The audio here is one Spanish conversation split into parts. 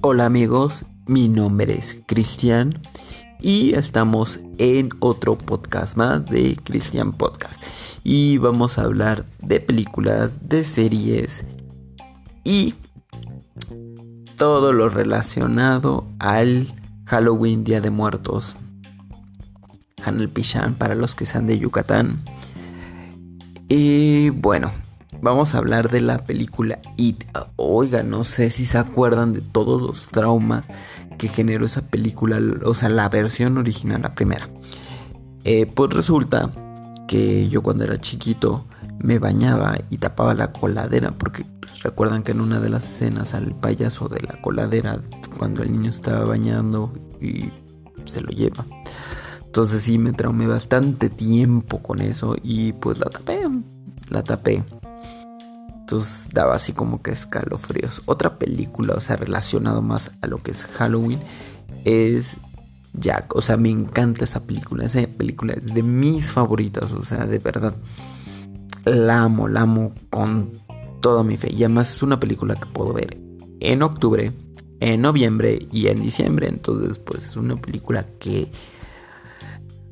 Hola amigos, mi nombre es Cristian y estamos en otro podcast más de Cristian Podcast y vamos a hablar de películas, de series y todo lo relacionado al Halloween Día de Muertos. Hanel Pichán para los que sean de Yucatán. Y bueno, vamos a hablar de la película It. Oiga, no sé si se acuerdan de todos los traumas que generó esa película, o sea, la versión original, la primera. Eh, pues resulta que yo cuando era chiquito me bañaba y tapaba la coladera porque pues, recuerdan que en una de las escenas al payaso de la coladera cuando el niño estaba bañando y se lo lleva. Entonces sí me traumé bastante tiempo con eso y pues la tapé, la tapé. Entonces daba así como que escalofríos. Otra película, o sea, relacionado más a lo que es Halloween, es Jack. O sea, me encanta esa película. Esa película es de mis favoritas, o sea, de verdad. La amo, la amo con toda mi fe. Y además es una película que puedo ver en octubre, en noviembre y en diciembre. Entonces, pues es una película que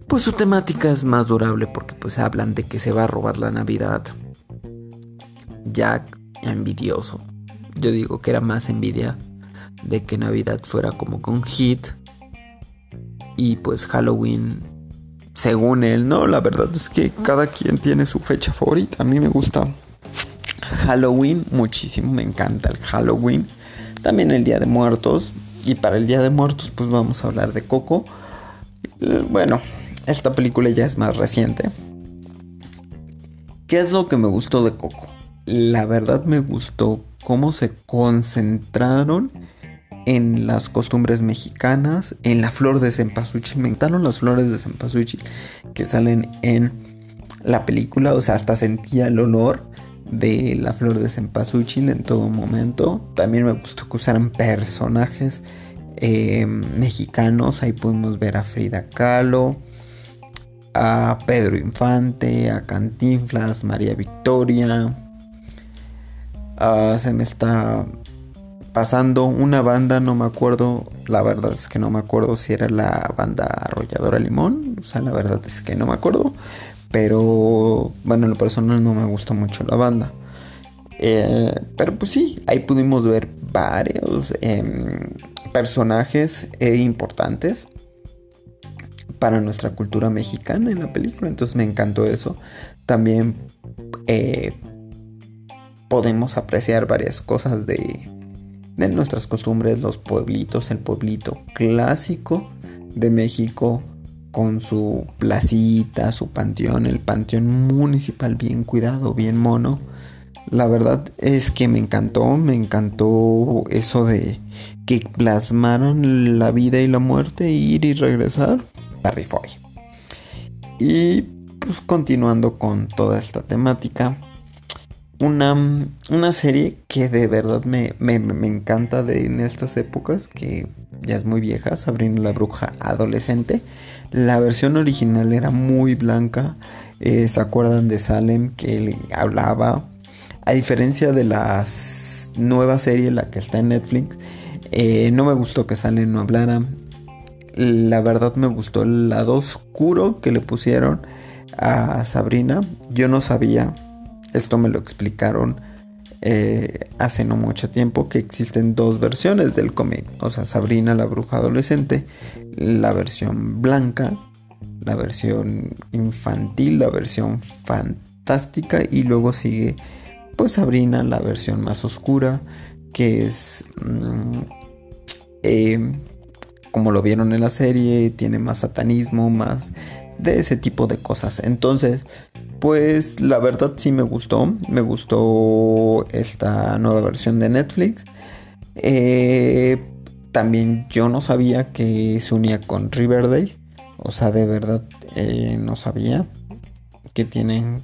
pues su temática es más durable porque pues hablan de que se va a robar la Navidad. Jack envidioso. Yo digo que era más envidia de que Navidad fuera como con hit. Y pues Halloween, según él, no, la verdad es que cada quien tiene su fecha favorita. A mí me gusta Halloween muchísimo, me encanta el Halloween. También el Día de Muertos. Y para el Día de Muertos pues vamos a hablar de Coco. Bueno, esta película ya es más reciente. ¿Qué es lo que me gustó de Coco? La verdad me gustó cómo se concentraron en las costumbres mexicanas, en la flor de cempasúchil. Me encantaron las flores de cempasúchil que salen en la película. O sea, hasta sentía el olor de la flor de cempasúchil en todo momento. También me gustó que usaran personajes eh, mexicanos. Ahí podemos ver a Frida Kahlo a Pedro Infante, a Cantinflas, María Victoria. Se me está pasando una banda, no me acuerdo, la verdad es que no me acuerdo si era la banda Arrolladora Limón, o sea, la verdad es que no me acuerdo, pero bueno, en lo personal no me gusta mucho la banda. Eh, pero pues sí, ahí pudimos ver varios em, personajes eh, importantes para nuestra cultura mexicana en la película. Entonces me encantó eso. También eh, podemos apreciar varias cosas de, de nuestras costumbres, los pueblitos, el pueblito clásico de México con su placita, su panteón, el panteón municipal bien cuidado, bien mono. La verdad es que me encantó, me encantó eso de que plasmaron la vida y la muerte, ir y regresar. Y pues continuando con toda esta temática, una, una serie que de verdad me, encanta de en estas épocas, que ya es muy vieja, Sabrina la Bruja adolescente. La versión original era muy blanca, eh, ¿se acuerdan de Salem que hablaba? A diferencia de la nueva serie, la que está en Netflix, eh, no me gustó que Salem no hablara la verdad me gustó el lado oscuro que le pusieron a Sabrina. Yo no sabía, esto me lo explicaron eh, hace no mucho tiempo, que existen dos versiones del cómic. O sea, Sabrina la bruja adolescente, la versión blanca, la versión infantil, la versión fantástica y luego sigue pues Sabrina la versión más oscura que es... Mm, eh, como lo vieron en la serie, tiene más satanismo, más de ese tipo de cosas. Entonces, pues la verdad sí me gustó, me gustó esta nueva versión de Netflix. Eh, también yo no sabía que se unía con Riverdale, o sea, de verdad eh, no sabía que tienen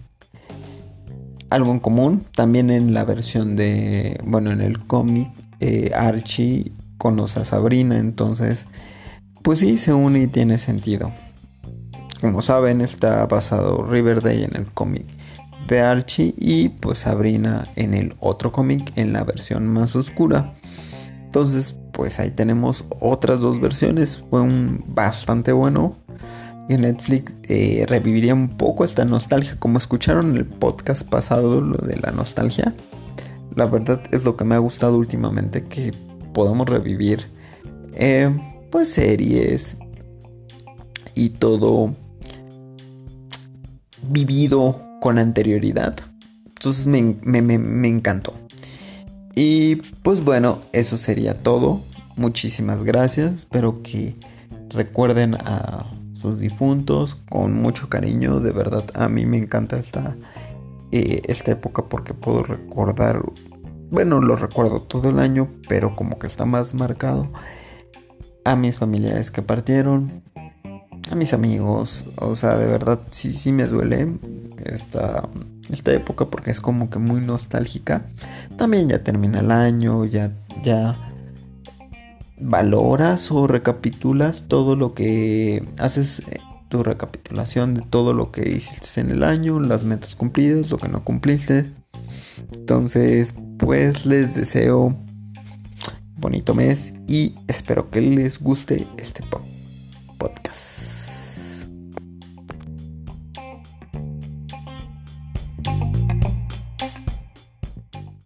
algo en común. También en la versión de, bueno, en el cómic, eh, Archie conoce a Sabrina, entonces pues sí se une y tiene sentido. Como saben, está basado Riverdale en el cómic de Archie y pues Sabrina en el otro cómic en la versión más oscura. Entonces pues ahí tenemos otras dos versiones. Fue un bastante bueno. Y Netflix eh, reviviría un poco esta nostalgia. Como escucharon en el podcast pasado, lo de la nostalgia. La verdad es lo que me ha gustado últimamente. Que podamos revivir eh, pues series y todo vivido con anterioridad. Entonces me, me encantó. Y pues bueno, eso sería todo. Muchísimas gracias. Espero que recuerden a sus difuntos con mucho cariño. De verdad, a mí me encanta esta, eh, esta época porque puedo recordar. Bueno, lo recuerdo todo el año, pero como que está más marcado. A mis familiares que partieron, a mis amigos. O sea, de verdad sí, sí me duele esta, esta época porque es como que muy nostálgica. También ya termina el año, ya, ya valoras o recapitulas todo lo que haces, eh, tu recapitulación de todo lo que hiciste en el año, las metas cumplidas, lo que no cumpliste. Entonces, pues les deseo bonito mes y espero que les guste este podcast.